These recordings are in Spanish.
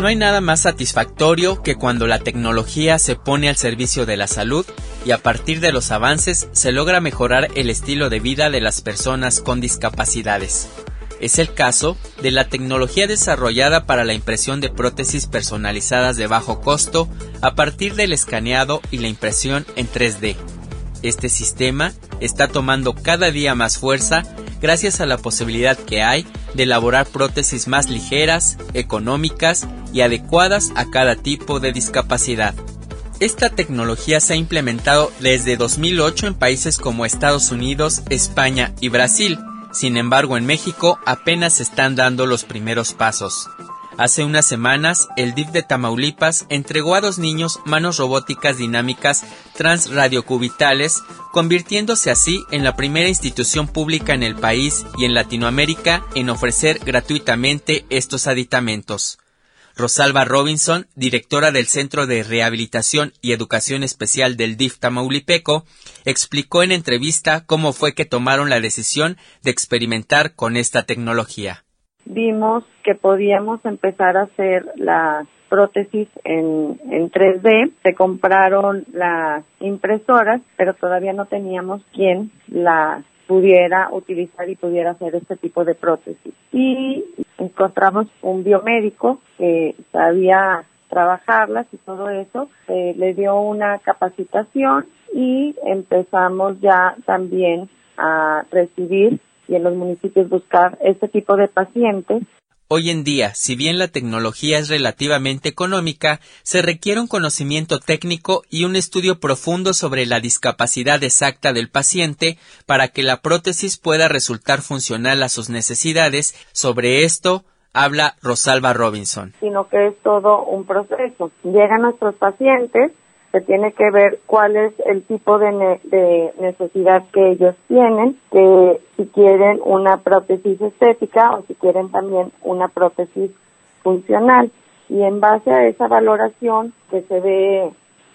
No hay nada más satisfactorio que cuando la tecnología se pone al servicio de la salud y a partir de los avances se logra mejorar el estilo de vida de las personas con discapacidades. Es el caso de la tecnología desarrollada para la impresión de prótesis personalizadas de bajo costo a partir del escaneado y la impresión en 3D. Este sistema está tomando cada día más fuerza gracias a la posibilidad que hay de elaborar prótesis más ligeras, económicas y adecuadas a cada tipo de discapacidad. Esta tecnología se ha implementado desde 2008 en países como Estados Unidos, España y Brasil. Sin embargo, en México apenas están dando los primeros pasos. Hace unas semanas, el DIF de Tamaulipas entregó a dos niños manos robóticas dinámicas transradiocubitales, convirtiéndose así en la primera institución pública en el país y en Latinoamérica en ofrecer gratuitamente estos aditamentos. Rosalba Robinson, directora del Centro de Rehabilitación y Educación Especial del DIF Tamaulipeco, explicó en entrevista cómo fue que tomaron la decisión de experimentar con esta tecnología vimos que podíamos empezar a hacer las prótesis en, en 3D. Se compraron las impresoras, pero todavía no teníamos quien las pudiera utilizar y pudiera hacer este tipo de prótesis. Y encontramos un biomédico que sabía trabajarlas y todo eso, eh, le dio una capacitación y empezamos ya también a recibir y en los municipios buscar este tipo de pacientes. Hoy en día, si bien la tecnología es relativamente económica, se requiere un conocimiento técnico y un estudio profundo sobre la discapacidad exacta del paciente para que la prótesis pueda resultar funcional a sus necesidades. Sobre esto habla Rosalba Robinson. Sino que es todo un proceso. Llegan nuestros pacientes, se tiene que ver cuál es el tipo de, de, necesidad que ellos tienen, que si quieren una prótesis estética o si quieren también una prótesis funcional. Y en base a esa valoración que se ve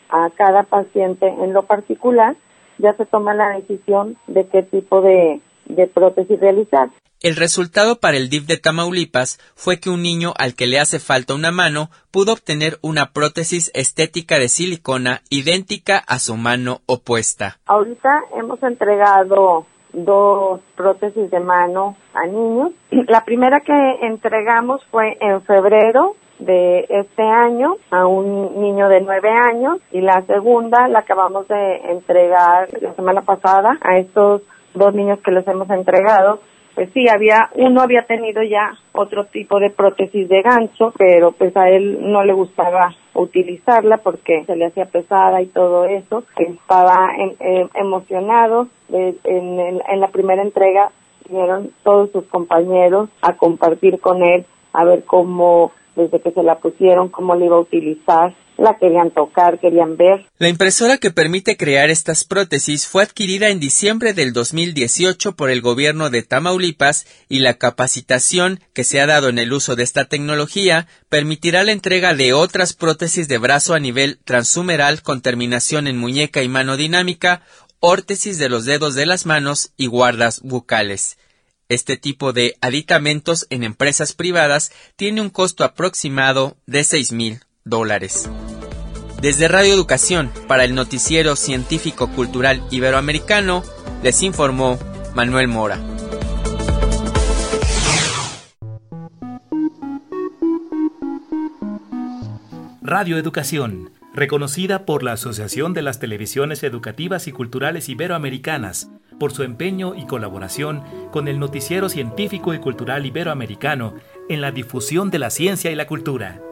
a cada paciente en lo particular, ya se toma la decisión de qué tipo de, de prótesis realizar. El resultado para el DIF de Tamaulipas fue que un niño al que le hace falta una mano pudo obtener una prótesis estética de silicona idéntica a su mano opuesta. Ahorita hemos entregado dos prótesis de mano a niños. La primera que entregamos fue en febrero de este año a un niño de nueve años y la segunda la acabamos de entregar la semana pasada a estos dos niños que les hemos entregado pues sí, había, uno había tenido ya otro tipo de prótesis de gancho, pero pues a él no le gustaba utilizarla porque se le hacía pesada y todo eso. Estaba eh, emocionado. en, en la primera entrega vinieron todos sus compañeros a compartir con él, a ver cómo desde que se la pusieron, cómo la iba a utilizar, la querían tocar, querían ver. La impresora que permite crear estas prótesis fue adquirida en diciembre del 2018 por el gobierno de Tamaulipas y la capacitación que se ha dado en el uso de esta tecnología permitirá la entrega de otras prótesis de brazo a nivel transhumeral con terminación en muñeca y mano dinámica, órtesis de los dedos de las manos y guardas bucales. Este tipo de aditamentos en empresas privadas tiene un costo aproximado de seis mil dólares. Desde Radio Educación, para el noticiero científico cultural iberoamericano, les informó Manuel Mora. Radio Educación, reconocida por la Asociación de las Televisiones Educativas y Culturales Iberoamericanas por su empeño y colaboración con el noticiero científico y cultural iberoamericano en la difusión de la ciencia y la cultura.